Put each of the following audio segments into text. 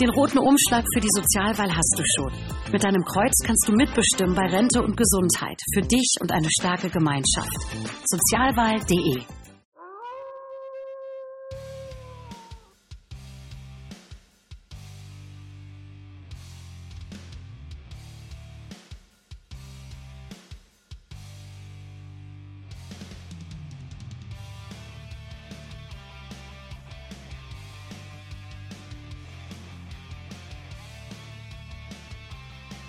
Den roten Umschlag für die Sozialwahl hast du schon. Mit deinem Kreuz kannst du mitbestimmen bei Rente und Gesundheit. Für dich und eine starke Gemeinschaft. Sozialwahl.de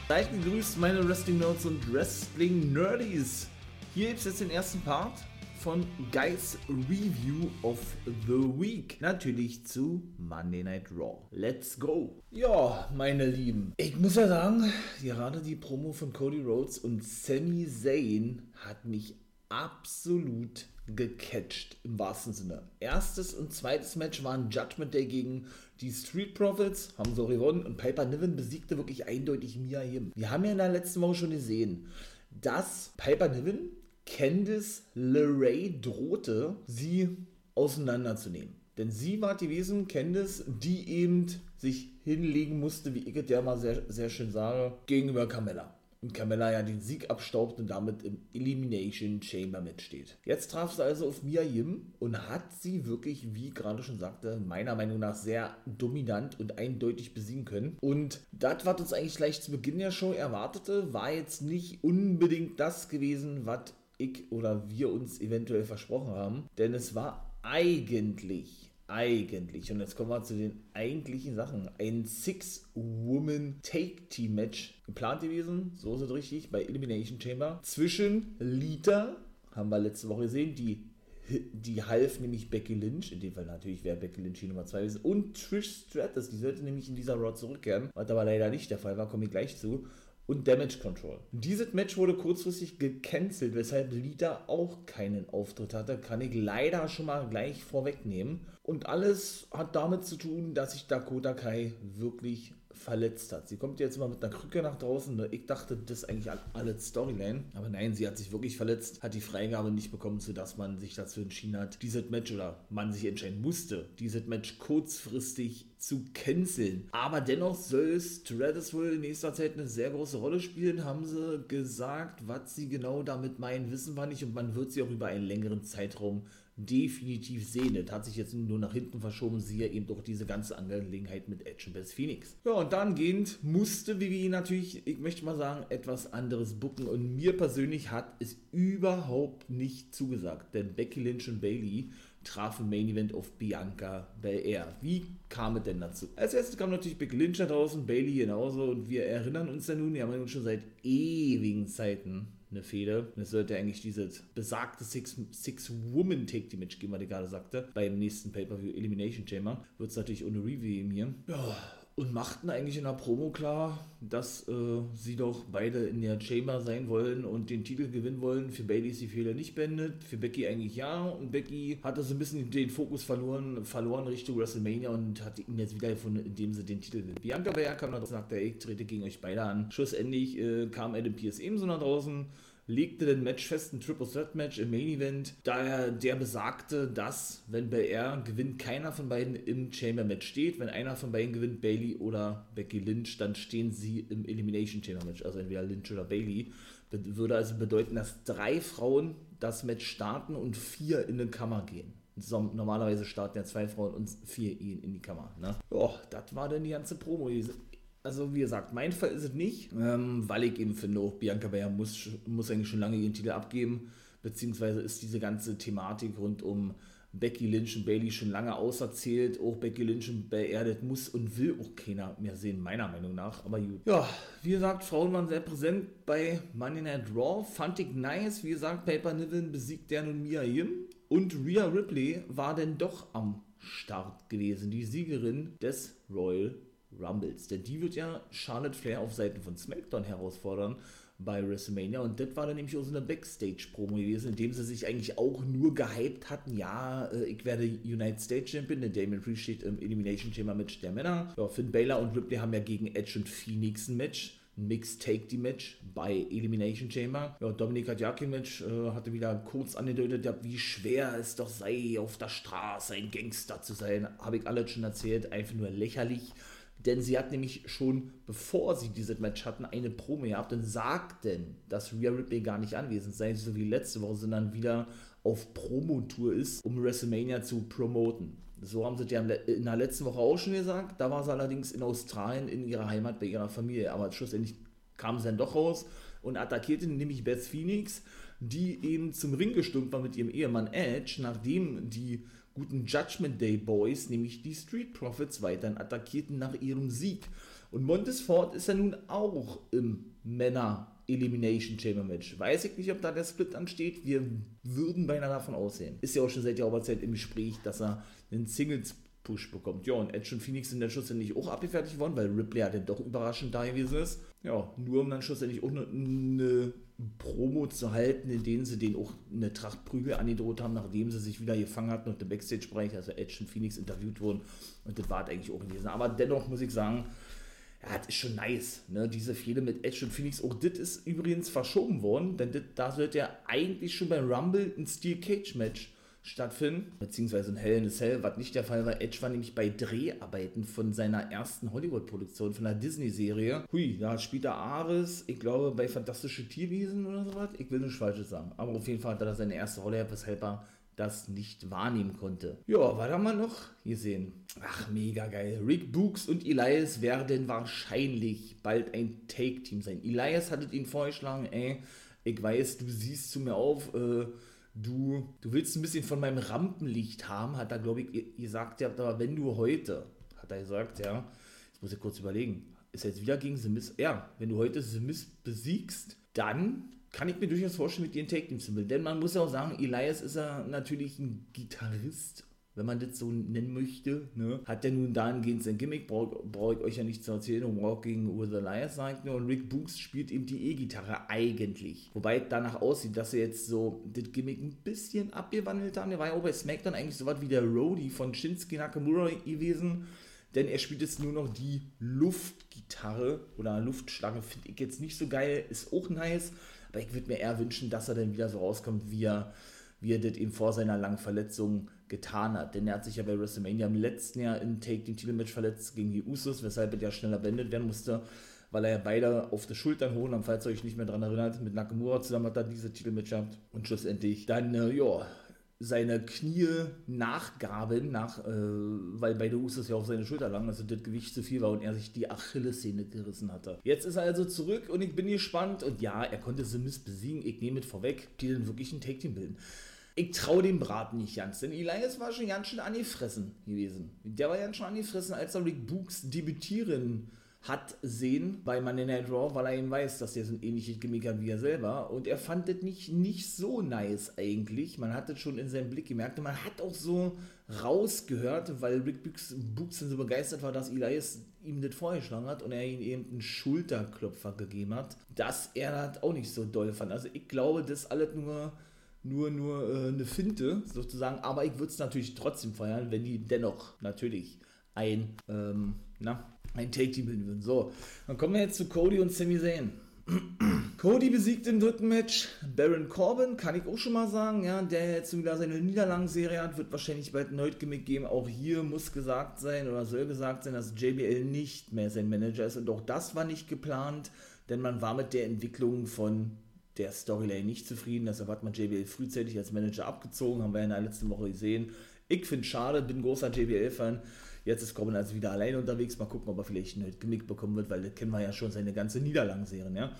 Seid gegrüßt, meine Wrestling Nerds und Wrestling Nerdies. Hier gibt es jetzt den ersten Part von Guys Review of the Week. Natürlich zu Monday Night Raw. Let's go. Ja, meine Lieben. Ich muss ja sagen, gerade die Promo von Cody Rhodes und Sami Zayn hat mich absolut gecatcht im wahrsten Sinne. Erstes und zweites Match waren Judgment Day gegen die Street Profits, haben so gewonnen und Piper Niven besiegte wirklich eindeutig Mia Yim. Wir haben ja in der letzten Woche schon gesehen, dass Piper Niven Candice LeRae drohte, sie auseinanderzunehmen. Denn sie war die Wesen, Candice, die eben sich hinlegen musste, wie ich ja mal sehr, sehr schön sage, gegenüber Carmella und Carmella ja den Sieg abstaubt und damit im Elimination Chamber mitsteht. Jetzt traf sie also auf Mia Yim und hat sie wirklich, wie gerade schon sagte, meiner Meinung nach sehr dominant und eindeutig besiegen können. Und das, was uns eigentlich gleich zu Beginn der Show erwartete, war jetzt nicht unbedingt das gewesen, was ich oder wir uns eventuell versprochen haben. Denn es war eigentlich eigentlich, und jetzt kommen wir zu den eigentlichen Sachen, ein Six-Woman-Take-Team-Match geplant gewesen, so ist es richtig, bei Elimination Chamber, zwischen Lita, haben wir letzte Woche gesehen, die die half nämlich Becky Lynch, in dem Fall natürlich wäre Becky Lynch die Nummer 2 gewesen, und Trish Stratus, die sollte nämlich in dieser Raw zurückkehren, was aber leider nicht der Fall war, komme ich gleich zu und Damage Control. Dieses Match wurde kurzfristig gecancelt, weshalb Lita auch keinen Auftritt hatte. Kann ich leider schon mal gleich vorwegnehmen. Und alles hat damit zu tun, dass sich Dakota Kai wirklich verletzt hat. Sie kommt jetzt immer mit einer Krücke nach draußen. Ne? Ich dachte, das ist eigentlich alles Storyline. Aber nein, sie hat sich wirklich verletzt, hat die Freigabe nicht bekommen, sodass man sich dazu entschieden hat, dieses Match oder man sich entscheiden musste, dieses Match kurzfristig zu canceln. Aber dennoch soll Stratus wohl in nächster Zeit eine sehr große Rolle spielen, haben sie gesagt. Was sie genau damit meinen, wissen wir nicht. Und man wird sie auch über einen längeren Zeitraum definitiv sehen. Das hat sich jetzt nur nach hinten verschoben, siehe eben doch diese ganze Angelegenheit mit Edge und Best Phoenix. Ja, und dahingehend musste WWE natürlich, ich möchte mal sagen, etwas anderes bucken. Und mir persönlich hat es überhaupt nicht zugesagt. Denn Becky Lynch und Bailey trafen Main Event auf Bianca Belair. Wie kam es denn dazu? Als erstes kam natürlich Becky Lynch da draußen, Bailey genauso. Und wir erinnern uns ja nun, wir haben ja nun schon seit ewigen Zeiten eine Fehde. Es sollte eigentlich dieses besagte Six-Woman-Take-Match geben, was ich gerade sagte, beim nächsten Pay-Per-View Elimination Chamber. Wird es natürlich ohne Review hier. Ja, und machten eigentlich in der Promo klar, dass äh, sie doch beide in der Chamber sein wollen und den Titel gewinnen wollen. Für Bailey ist die Fehler nicht beendet, für Becky eigentlich ja. Und Becky hatte so ein bisschen den Fokus verloren, verloren Richtung WrestleMania und hat ihn jetzt wieder gefunden, indem sie den Titel gewinnt. Bianca Belair kam dann und sagte, ich trete gegen euch beide an. Schlussendlich äh, kam Adam Pierce ebenso nach draußen legte den Match fest, ein Triple Threat Match im Main Event, da er der besagte, dass, wenn bei er gewinnt, keiner von beiden im Chamber Match steht. Wenn einer von beiden gewinnt, Bailey oder Becky Lynch, dann stehen sie im Elimination Chamber Match, also entweder Lynch oder Bailey. Würde also bedeuten, dass drei Frauen das Match starten und vier in den Kammer gehen. Normalerweise starten ja zwei Frauen und vier in die Kammer. Ne? Ja, das war dann die ganze Promo also wie gesagt, mein Fall ist es nicht, ähm, weil ich eben finde, auch Bianca Belair muss, muss eigentlich schon lange ihren Titel abgeben, beziehungsweise ist diese ganze Thematik rund um Becky Lynch und Bailey schon lange auserzählt. Auch Becky Lynch und beerdet muss und will auch keiner mehr sehen, meiner Meinung nach. Aber gut. Ja, wie gesagt, Frauen waren sehr präsent bei Money Night Raw. Fand ich nice. Wie gesagt, Paper Niven besiegt der nun Mia Yim. Und Rhea Ripley war denn doch am Start gewesen. Die Siegerin des Royal Rumbles. Denn die wird ja Charlotte Flair auf Seiten von SmackDown herausfordern bei WrestleMania. Und das war dann nämlich auch so eine Backstage-Promo gewesen, in dem sie sich eigentlich auch nur gehypt hatten. Ja, äh, ich werde United States Champion, denn Damon Priest steht im Elimination Chamber Match der Männer. Ja, Finn Balor und Ripley haben ja gegen Edge und Phoenix ein Match. Mixed Take die Match bei Elimination Chamber. Ja, Dominik Hadjakin-Match äh, hatte wieder kurz angedeutet, wie schwer es doch sei, auf der Straße ein Gangster zu sein. Habe ich alles schon erzählt, einfach nur lächerlich Denn sie hat nämlich schon, bevor sie dieses Match hatten, eine Promo gehabt und sagten, dass Rhea Ripley gar nicht anwesend sei, so wie letzte Woche, sondern wieder auf Promotour ist, um WrestleMania zu promoten. So haben sie ja in der letzten Woche auch schon gesagt. Da war sie allerdings in Australien in ihrer Heimat bei ihrer Familie. Aber schlussendlich kam sie dann doch raus und attackierte nämlich Beth Phoenix, die eben zum Ring gestürmt war mit ihrem Ehemann Edge, nachdem die guten Judgment Day Boys, nämlich die Street Profits, weiterhin attackierten nach ihrem Sieg. Und Montesfort ist ja nun auch im Männer Elimination Chamber Match. Weiß ich nicht, ob da der Split ansteht. Wir würden beinahe davon aussehen. Ist ja auch schon seit der Zeit im Gespräch, dass er einen Singles Push bekommt. Ja, und Edge und Phoenix sind dann schlussendlich auch abgefertigt worden, weil Ripley ja dann doch überraschend da gewesen ist. Ja, nur um dann schlussendlich auch eine, Promo zu halten, in denen sie den auch eine Tracht Prügel angedroht haben, nachdem sie sich wieder gefangen hatten und im Backstage-Bereich, also Edge und Phoenix interviewt wurden. Und das war eigentlich auch gewesen. Aber dennoch muss ich sagen, ja, das ist schon nice, ne? Diese Fehde mit Edge und Phoenix. Auch das ist übrigens verschoben worden, denn das, da sollte ja eigentlich schon beim Rumble ein Steel Cage Match stattfinden, beziehungsweise ein Hell in a Cell, was nicht der Fall war. Edge war nämlich bei Dreharbeiten von seiner ersten Hollywood-Produktion, von der Disney-Serie. Hui, da spielt er Ares, ich glaube, bei Fantastische Tierwesen oder sowas. Ich will nichts Falsches sagen. Aber auf jeden Fall hat er da seine erste Rolle, weshalb er das nicht wahrnehmen konnte. Ja, was haben wir noch gesehen? Ach, mega geil. Rick Books und Elias werden wahrscheinlich bald ein Take-Team sein. Elias hattet ihn vorgeschlagen, ey, ich weiß, du siehst zu mir auf, äh, du, du willst ein bisschen von meinem Rampenlicht haben, hat er, glaube ich, gesagt, ja, aber wenn du heute, hat er gesagt, ja, jetzt muss ich kurz überlegen, ist jetzt wieder gegen The ja, wenn du heute The besiegst, dann kann ich mir durchaus vorstellen, mit dir ein Take-Team zu bilden. Denn man muss ja auch sagen, Elias ist ja natürlich ein Gitarrist wenn man das so nennen möchte, ne, hat der nun dahingehend sein Gimmick, brauche brauch ich euch ja nicht zu erzählen, und Walking with the Liars sagt nur, und Rick Books spielt eben die E-Gitarre eigentlich. Wobei danach aussieht, dass er jetzt so das Gimmick ein bisschen abgewandelt haben. Der war ja auch bei SmackDown eigentlich so was wie der Roadie von Shinsuke Nakamura gewesen, denn er spielt jetzt nur noch die Luftgitarre oder Luftschlange, finde ich jetzt nicht so geil, ist auch nice, aber ich würde mir eher wünschen, dass er dann wieder so rauskommt, wie er, wie er das eben vor seiner langen Verletzung getan hat. Denn er hat sich ja bei WrestleMania im letzten Jahr in Take Team Titelmatch verletzt gegen die Usos, weshalb er ja schneller beendet werden musste, weil er ja beide auf die Schultern holen haben, falls ihr euch nicht mehr daran erinnert, mit Nakamura zusammen hat er diese Titelmatch gehabt und schlussendlich dann, äh, ja, seine Knie nachgaben, nach, äh, weil beide Usos ja auf seine Schulter lagen, also das Gewicht zu viel war und er sich die Achillessehne gerissen hatte. Jetzt ist er also zurück und ich bin gespannt und ja, er konnte The Miz besiegen, ich nehme es vorweg, die dann wirklich ein Take-Team bilden ich traue dem Braten nicht ganz, denn Elias war schon ganz schön angefressen gewesen. Der war ganz schön angefressen, als er Rick Books debütieren hat sehen bei Monday Night Raw, weil er eben weiß, dass der so ein ähnliches Gimmick hat wie er selber. Und er fand das nicht, nicht so nice eigentlich. Man hat das schon in seinem Blick gemerkt. Und man hat auch so rausgehört, weil Rick Books, Books so begeistert war, dass Elias ihm das vorgeschlagen hat und er ihm eben einen Schulterklopfer gegeben hat, dass er das auch nicht so doll fand. Also ich glaube, das alles nur nur, nur äh, eine Finte sozusagen, aber ich würde es natürlich trotzdem feiern, wenn die dennoch natürlich ein, ähm, na, ein Take-Team bilden würden. So, dann kommen wir jetzt zu Cody und Sami Zayn. Cody besiegt im dritten Match Baron Corbin, kann ich auch schon mal sagen, ja, der jetzt wieder seine Niederlagenserie hat, wird wahrscheinlich bald ein Gimmick geben. Auch hier muss gesagt sein oder soll gesagt sein, dass JBL nicht mehr sein Manager ist und auch das war nicht geplant, denn man war mit der Entwicklung von der Storyline nicht zufrieden. Deshalb hat man JBL frühzeitig als Manager abgezogen, haben wir in der letzten Woche gesehen. Ich finde es schade, bin großer JBL-Fan. Jetzt ist Corbin also wieder alleine unterwegs. Mal gucken, ob er vielleicht ein Genick bekommen wird, weil das kennen wir ja schon seine ganze Niederlagenserien, ja.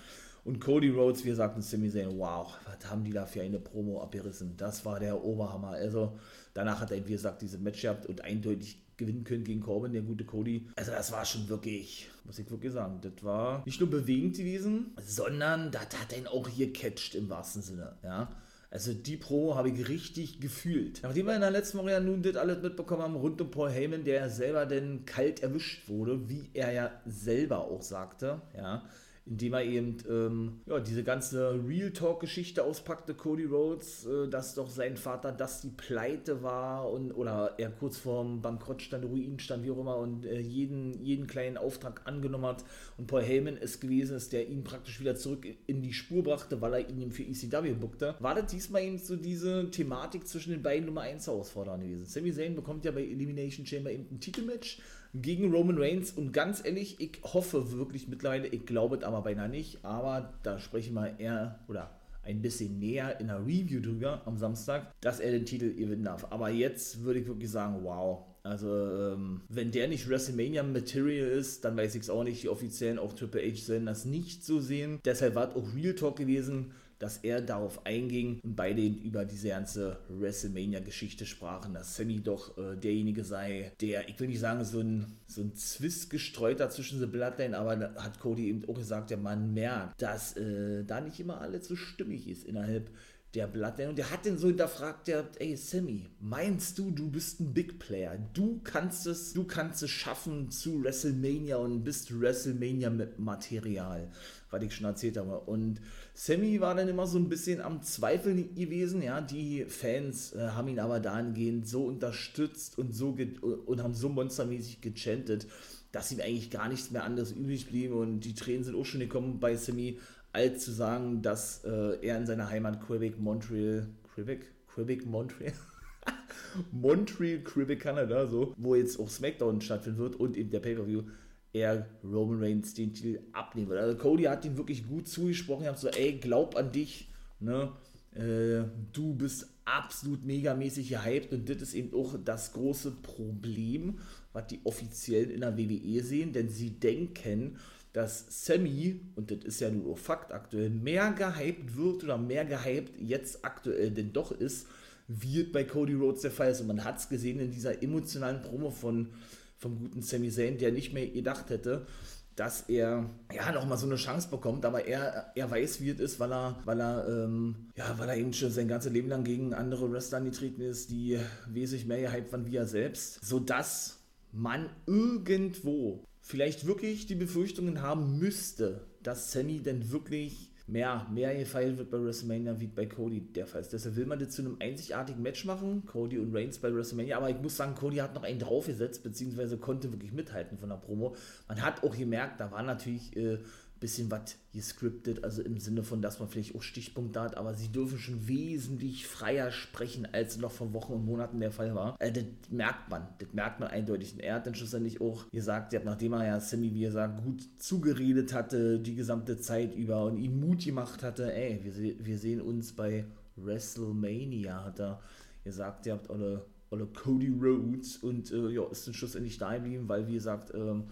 Und Cody Rhodes, wir sagten Sami Zayn, wow, was haben die da für eine Promo abgerissen? Das war der Oberhammer. Also danach hat er, wie gesagt, diese Match gehabt und eindeutig gewinnen können gegen Corbin, der gute Cody. Also das war schon wirklich, muss ich wirklich sagen, das war nicht nur bewegend gewesen, sondern das hat ihn auch hier catcht im wahrsten Sinne, ja. Also die Pro habe ich richtig gefühlt. Nachdem wir in der letzten Woche ja nun das alles mitbekommen haben rund um Paul Heyman, der selber denn kalt erwischt wurde, wie er ja selber auch sagte, ja, indem er eben ähm, ja, diese ganze Real Talk-Geschichte auspackte, Cody Rhodes, äh, dass doch sein Vater das die Pleite war und oder er kurz vorm Bankrott stand, Ruin stand, wie auch immer, und äh, jeden, jeden kleinen Auftrag angenommen hat und Paul Heyman es gewesen ist, der ihn praktisch wieder zurück in die Spur brachte, weil er ihn für ECW bookte, war das diesmal eben so diese Thematik zwischen den beiden Nummer 1 Herausforderern gewesen. Sami Zayn bekommt ja bei Elimination Chamber eben ein Titelmatch gegen Roman Reigns. Und ganz ehrlich, ich hoffe wirklich mittlerweile, ich glaube es aber beinahe nicht, aber da sprechen wir eher oder ein bisschen näher in einer Review drüber am Samstag, dass er den Titel gewinnen darf. Aber jetzt würde ich wirklich sagen, wow. Also, ähm, wenn der nicht WrestleMania Material ist, dann weiß ich es auch nicht. Die Offiziellen auf Triple H sollen das nicht so sehen. Deshalb war es auch Real Talk gewesen dass er darauf einging und beide über diese ganze WrestleMania-Geschichte sprachen, dass Sammy doch äh, derjenige sei, der, ich will nicht sagen, so ein, so ein Zwist gestreut hat zwischen The Bloodline, aber da hat Cody eben auch gesagt, der Mann merkt, dass äh, da nicht immer alles so stimmig ist innerhalb der Bloodline. Und der hat den so hinterfragt, der, ey Sammy, meinst du, du bist ein Big Player? Du kannst es, du kannst es schaffen zu WrestleMania und bist WrestleMania mit Material, was ich schon erzählt habe. Und Sammy war dann immer so ein bisschen am Zweifeln gewesen, ja, die Fans äh, haben ihn aber dahingehend so unterstützt und so und haben so monstermäßig gechantet, dass ihm eigentlich gar nichts mehr anderes übrig blieb und die Tränen sind auch schon gekommen bei Sammy, als zu sagen, dass äh, er in seiner Heimat Quebec, Montreal, Quebec, Quebec, Montreal, Montreal, Quebec, Kanada, so, wo jetzt auch SmackDown stattfinden wird und eben der Pay-Per-View, er Roman Reigns den Titel abnehmen wird. Also Cody hat ihm wirklich gut zugesprochen, er hat so, ey, glaub an dich, ne, äh, du bist absolut megamäßig gehypt und das ist eben auch das große Problem, was die Offiziellen in der WWE sehen, denn sie denken, dass Sammy, und das ist ja nur Fakt aktuell, mehr gehypt wird oder mehr gehypt jetzt aktuell denn doch ist, wird bei Cody Rhodes der Fall ist. Und man hat es gesehen in dieser emotionalen Promo von, vom guten Sammy Zayn, der nicht mehr gedacht hätte, dass er ja nochmal so eine Chance bekommt, aber er, er weiß, wie es ist, weil er, weil er, ähm, ja, weil er eben schon sein ganzes Leben lang gegen andere Wrestler angetreten ist, die wesentlich mehr gehypt waren wie er selbst, sodass man irgendwo vielleicht wirklich die Befürchtungen haben müsste, dass Sammy denn wirklich mehr, mehr gefeiert wird bei WrestleMania wie bei Cody der Fall ist. Deshalb will man das zu einem einzigartigen Match machen, Cody und Reigns bei WrestleMania, aber ich muss sagen, Cody hat noch einen draufgesetzt, beziehungsweise konnte wirklich mithalten von der Promo. Man hat auch gemerkt, da war natürlich äh, bisschen was gescriptet, also im Sinne von, dass man vielleicht auch Stichpunkte hat, aber sie dürfen schon wesentlich freier sprechen, als noch vor Wochen und Monaten der Fall war. Äh, das merkt man, das merkt man eindeutig. Und er hat dann schlussendlich auch gesagt, nachdem er ja Sammy, wie gesagt, gut zugeredet hatte, die gesamte Zeit über und ihm Mut gemacht hatte, ey, wir, wir sehen uns bei WrestleMania, hat er gesagt, ihr habt alle, alle Cody Rhodes und äh, ja, ist dann schlussendlich da geblieben, weil, wie gesagt, ähm,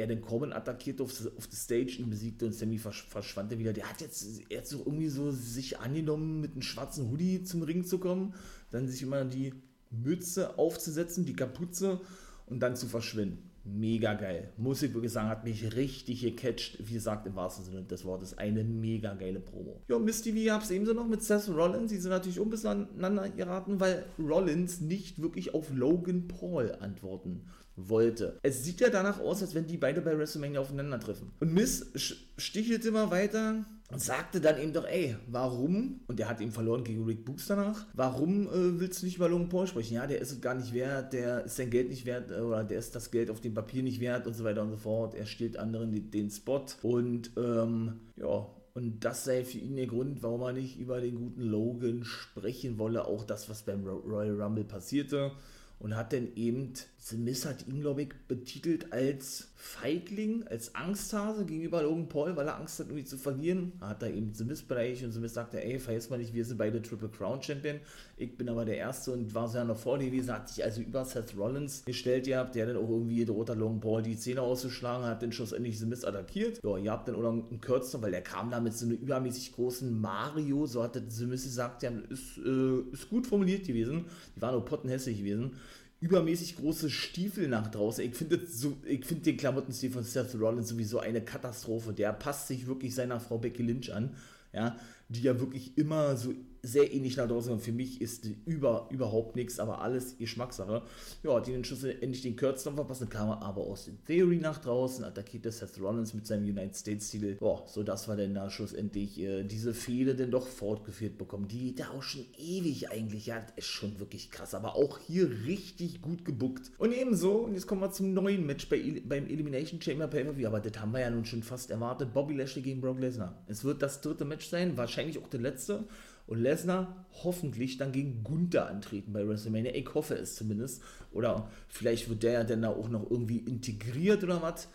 er den Corbin attackierte auf, auf die Stage, ihn besiegte und Sammy verschwand er wieder. Der hat jetzt, er hat so irgendwie so sich angenommen, mit einem schwarzen Hoodie zum Ring zu kommen, dann sich immer die Mütze aufzusetzen, die Kapuze und dann zu verschwinden. Mega geil. Muss ich wirklich sagen, hat mich richtig gecatcht. Wie gesagt, im wahrsten Sinne des Wortes. Eine mega geile Promo. Ja, Miss TV gab es ebenso noch mit Seth Rollins. Die sind natürlich un geraten, weil Rollins nicht wirklich auf Logan Paul antworten wollte. Es sieht ja danach aus, als wenn die beide bei WrestleMania aufeinandertreffen. Und Miss stichelt immer weiter sagte dann eben doch, ey, warum, und der hat eben verloren gegen Rick Books danach, warum äh, willst du nicht über Logan Paul sprechen? Ja, der ist es gar nicht wert, der ist sein Geld nicht wert, äh, oder der ist das Geld auf dem Papier nicht wert und so weiter und so fort. Er stiehlt anderen den, den Spot und, ähm, ja, und das sei für ihn der Grund, warum er nicht über den guten Logan sprechen wolle. Auch das, was beim Royal Rumble passierte und hat dann eben, The hat ihn, glaube ich, betitelt als Feigling, als Angsthase gegenüber Logan Paul, weil er Angst hat, irgendwie zu verlieren. Hat er eben The Bereich und The sagte, ey, vergiss mal nicht, wir sind beide Triple Crown Champion, ich bin aber der Erste und war sehr noch vor gewesen, hat sich also über Seth Rollins gestellt gehabt, der dann auch irgendwie droht hat, Logan Paul die Zähne auszuschlagen, hat dann schlussendlich Miz attackiert. Ja, ihr habt dann oder einen Kürzer, weil der kam da mit so einem übermäßig großen Mario, so hat Miz gesagt, ja, ist, äh, ist gut formuliert gewesen, die waren nur pottenhässlich gewesen übermäßig große Stiefel nach draußen. Ich finde so, find den Klamottenstil von Seth Rollins sowieso eine Katastrophe. Der passt sich wirklich seiner Frau Becky Lynch an, ja, die ja wirklich immer so sehr ähnlich nach draußen. Und für mich ist über, überhaupt nichts, aber alles Geschmackssache. Ja, die den Schuss endlich den Kürzeren verpassen, kam aber aus den Theory nach draußen, attackierte Seth Rollins mit seinem United States-Stil. Boah, so dass wir dann da schlussendlich äh, diese Fehde denn doch fortgeführt bekommen, die da auch schon ewig eigentlich hat. Ist schon wirklich krass, aber auch hier richtig gut gebuckt. Und ebenso, und jetzt kommen wir zum neuen Match bei, beim Elimination Chamber Pay-Per-View, aber das haben wir ja nun schon fast erwartet. Bobby Lashley gegen Brock Lesnar. Es wird das dritte Match sein, wahrscheinlich wahrscheinlich auch der letzte. Und Lesnar hoffentlich dann gegen Gunther antreten bei WrestleMania. Ich hoffe es zumindest. Oder vielleicht wird der ja dann auch noch irgendwie integriert oder was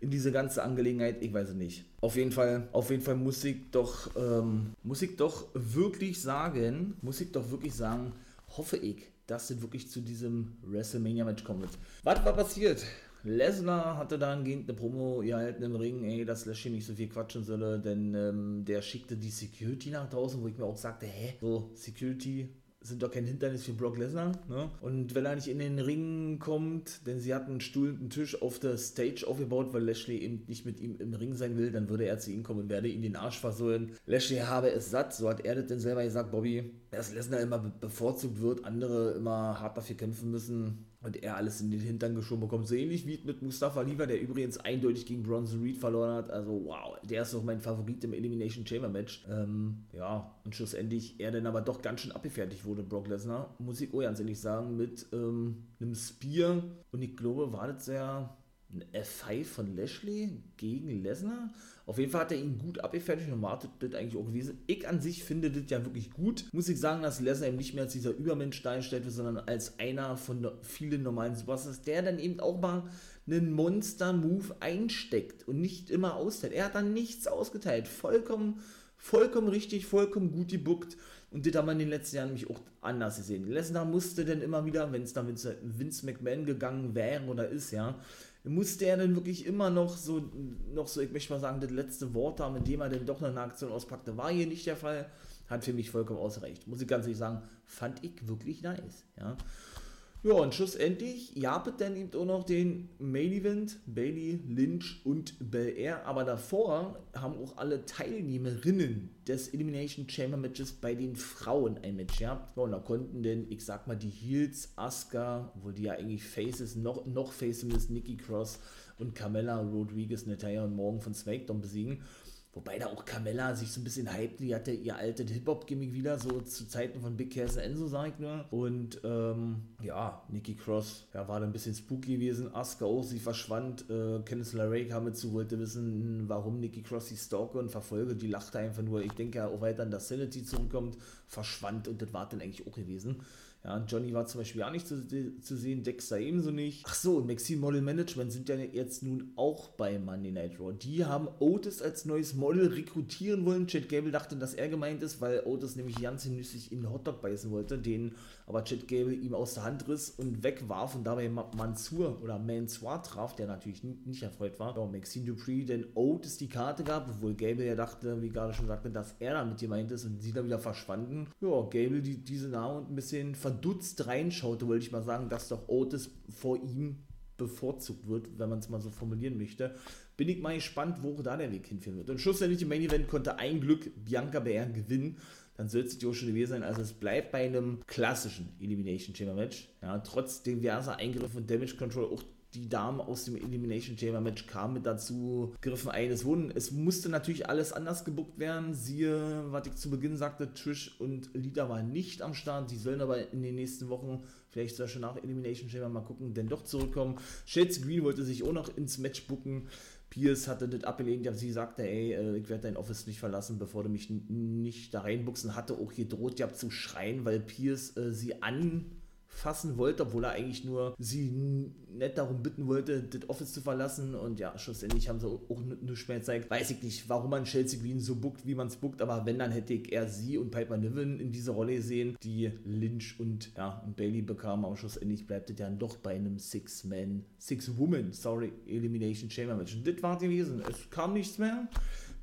in diese ganze Angelegenheit. Ich weiß es nicht. Auf jeden Fall, auf jeden Fall muss ich doch, ähm, muss ich doch wirklich sagen, muss ich doch wirklich sagen, hoffe ich, dass es wirklich zu diesem WrestleMania-Match kommt. Was war passiert? Lesnar hatte dahingehend eine Promo gehalten im Ring, ey, dass Lashley nicht so viel quatschen solle, denn ähm, der schickte die Security nach draußen, wo ich mir auch sagte, hä, so, Security sind doch kein Hindernis für Brock Lesnar. Ne? Und wenn er nicht in den Ring kommt, denn sie hatten einen Stuhl und einen Tisch auf der Stage aufgebaut, weil Lashley eben nicht mit ihm im Ring sein will, dann würde er zu ihm kommen und werde ihn den Arsch versohlen. Lashley habe es satt, so hat er das denn selber gesagt, Bobby, dass Lesnar immer bevorzugt wird, andere immer hart dafür kämpfen müssen und er alles in den Hintern geschoben bekommt. So ähnlich wie mit Mustafa Lieber, der übrigens eindeutig gegen Bronson Reed verloren hat. Also wow, der ist doch mein Favorit im Elimination Chamber Match. Ähm, ja, und schlussendlich er dann aber doch ganz schön abgefertigt wurde, Brock Lesnar. Muss ich auch ganz ehrlich sagen, mit ähm, einem Spear. Und ich glaube, war das sehr ein F5 von Lashley gegen Lesnar. Auf jeden Fall hat er ihn gut abgefertigt und wartet das eigentlich auch gewesen. Ich an sich finde das ja wirklich gut. Muss ich sagen, dass Lesnar eben nicht mehr als dieser Übermensch dargestellt wird, sondern als einer von vielen normalen Superstars, der dann eben auch mal einen Monster-Move einsteckt und nicht immer austeilt. Er hat dann nichts ausgeteilt. Vollkommen, vollkommen richtig, vollkommen gut gebuckt. Und das haben wir in den letzten Jahren nämlich auch anders gesehen. Lesnar musste dann immer wieder, wenn es dann Vince McMahon gegangen wäre oder ist, ja, musste er dann wirklich immer noch so, noch so, ich möchte mal sagen, das letzte Wort haben, indem er dann doch noch eine Aktion auspackte. War hier nicht der Fall. Hat für mich vollkommen ausreicht. Muss ich ganz ehrlich sagen, fand ich wirklich nice. Ja. Ja, und schlussendlich gab es dann eben auch noch den Main Event, Bailey, Lynch und Bel Air. Aber davor haben auch alle Teilnehmerinnen des Elimination Chamber Matches bei den Frauen ein Match gehabt. Ja, und da konnten denn, ich sag mal, die Heels, Asuka, wo die ja eigentlich Faces, noch, noch Faces, Nikki Cross und Carmella Rodriguez, Natalia und Morgan von SmackDown besiegen. Wobei da auch Carmella sich so ein bisschen hype, die hatte ihr altes Hip-Hop-Gimmick wieder, so zu Zeiten von Big Cass Enzo, sag ich nur. Und ähm, ja, Nikki Cross, ja, war da ein bisschen spooky gewesen. Asuka auch, sie verschwand. Äh, Kenneth LaRae kam dazu, wollte wissen, warum Nikki Cross die stalke und verfolge. Die lachte einfach nur. Ich denke ja auch weiter an das Sanity zurückkommt, verschwand und das war dann eigentlich auch gewesen. Ja, Johnny war zum Beispiel auch nicht zu, zu sehen, Dexter ebenso nicht. Ach so, und Maxine Model Management sind ja jetzt nun auch bei Monday Night Raw. Die haben Otis als neues Model rekrutieren wollen. Chad Gable dachte, dass er gemeint ist, weil Otis nämlich ganz genüssig in den Hotdog beißen wollte, den aber Chad Gable ihm aus der Hand riss und wegwarf und dabei Mansur oder Mansoir traf, der natürlich nicht erfreut war. Ja, Maxine Dupree denn Otis die Karte gab, obwohl Gable ja dachte, wie gerade schon sagte, dass er damit gemeint ist und sie dann wieder verschwanden. Ja, Gable die, diese Namen ein bisschen ver verdutzt reinschaute, wollte ich mal sagen, dass doch Otis vor ihm bevorzugt wird, wenn man es mal so formulieren möchte. Bin ich mal gespannt, wo da der Weg hinführen wird. Und schlussendlich im Main Event konnte ein Glück Bianca Bär gewinnen. Dann soll es auch schon gewesen sein. Also es bleibt bei einem klassischen Elimination Chamber Match. Ja, trotz diverser Eingriffe und Damage Control auch die Damen aus dem Elimination Chamber Match kamen mit dazu, griffen ein. Es, wurden, es musste natürlich alles anders gebuckt werden. Siehe, was ich zu Beginn sagte, Trish und Lita waren nicht am Start. Sie sollen aber in den nächsten Wochen, vielleicht sogar schon nach Elimination Chamber mal gucken, denn doch zurückkommen. Shades Green wollte sich auch noch ins Match bucken. Pierce hatte das abgelehnt, ja, sie sagte, ey, äh, ich werde dein Office nicht verlassen, bevor du mich nicht da reinbuchsen. Hatte auch gedroht, ja, zu schreien, weil Pierce äh, sie an fassen wollte, obwohl er eigentlich nur sie nett darum bitten wollte, das Office zu verlassen. Und ja, schlussendlich haben sie auch nichts mehr gezeigt. Weiß ich nicht, warum man Chelsea Green so buckt, wie man es buckt, aber wenn, dann hätte ich eher sie und Piper Niven in dieser Rolle gesehen, die Lynch und, ja, und Bailey bekamen. Aber schlussendlich bleibt es ja doch bei einem Six-Man, Six-Woman, sorry, Elimination Chamber Match. Und das war gewesen. Es kam nichts mehr.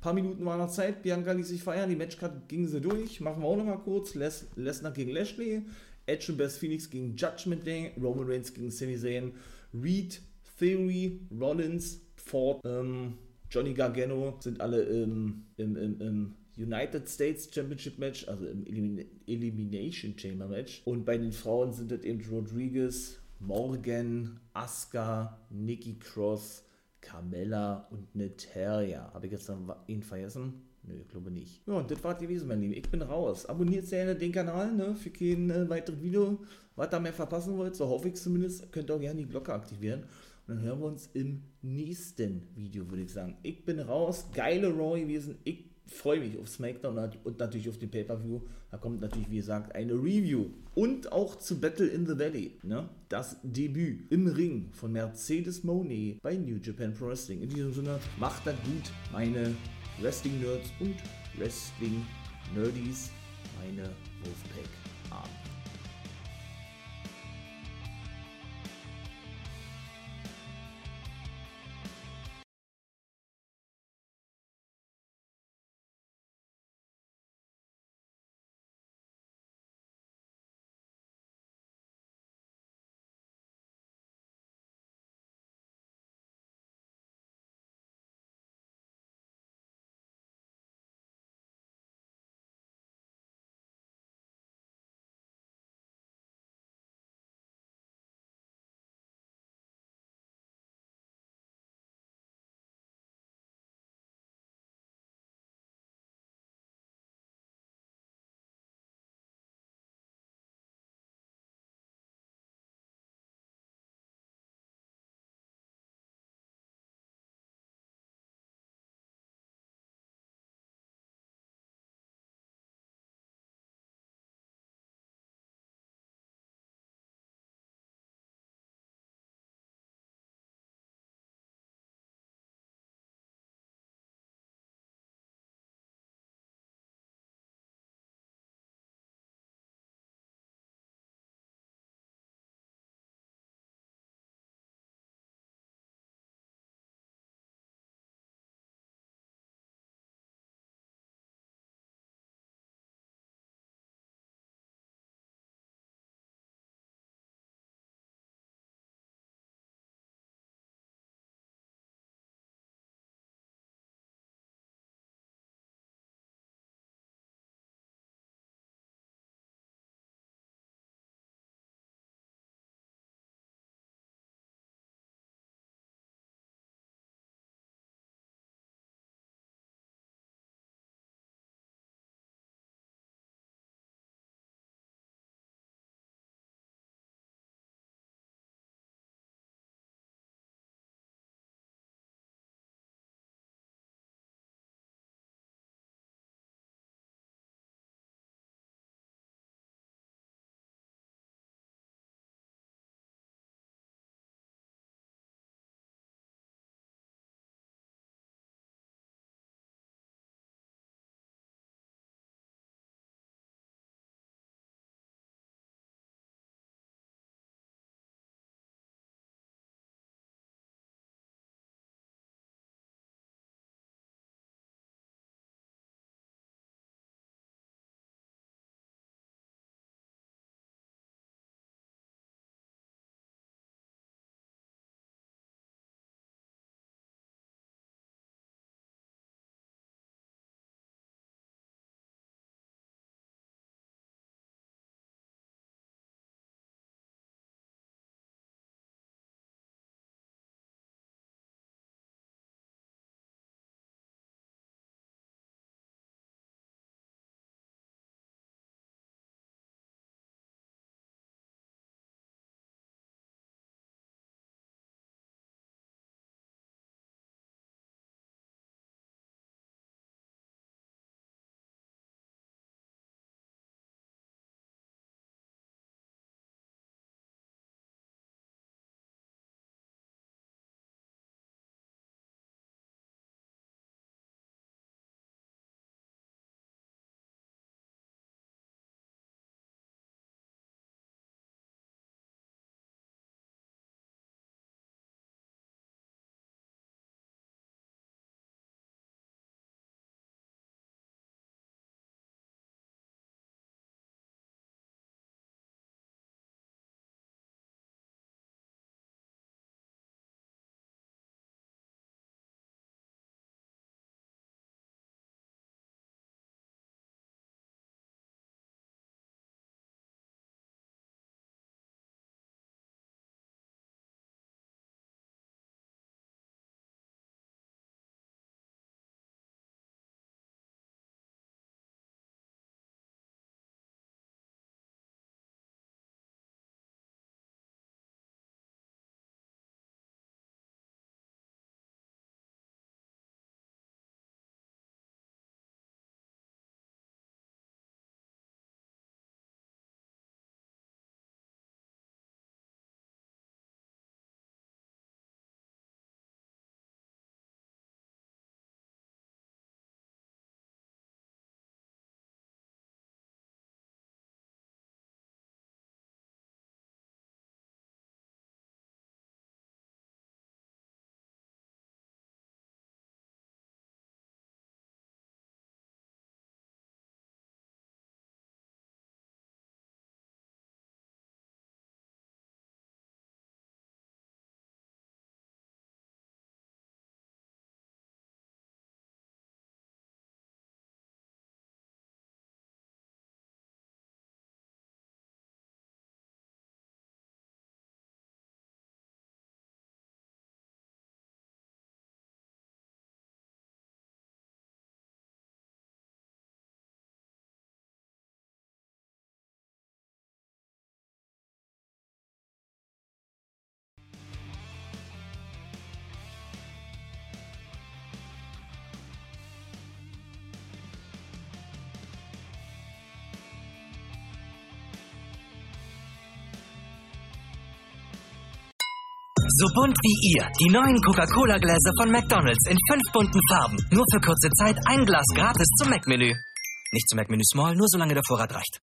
Ein paar Minuten war noch Zeit. Bianca ließ sich feiern. Die Matchcard ging sie durch. Machen wir auch noch mal kurz. Les Lesnar gegen Lashley. Edge und Best Phoenix gegen Judgment Day, Roman Reigns gegen Sami Zayn, Reed, Theory, Rollins, Ford, ähm, Johnny Gargano sind alle im, im, im, im United States Championship Match, also im Elimin Elimination Chamber Match. Und bei den Frauen sind das eben Rodriguez, Morgan, Asuka, Nikki Cross, Carmella und Natalia. Habe ich jetzt noch ihn vergessen? Nö, ich glaube nicht. Ja, und das war gewesen, mein Lieben. Ich bin raus. Abonniert gerne den Kanal, ne, für kein äh, weiteres Video. Was da mehr verpassen wollt, so hoffe ich zumindest. Könnt ihr auch gerne die Glocke aktivieren. Und dann hören wir uns im nächsten Video, würde ich sagen. Ich bin raus. Geile Raw gewesen. Ich freue mich auf SmackDown und natürlich auf den Pay-Per-View. Da kommt natürlich, wie gesagt, eine Review. Und auch zu Battle in the Valley. Ne? Das Debüt im Ring von Mercedes Monet bei New Japan Pro Wrestling. In diesem Sinne, macht das gut, meine Wrestling-Nerds und Wrestling-Nerdies, meine Wolfpack. So bunt wie ihr. Die neuen Coca-Cola-Gläser von McDonald's in fünf bunten Farben. Nur für kurze Zeit ein Glas gratis zum Mac-Menü. Nicht zum Mac-Menü Small, nur solange der Vorrat reicht.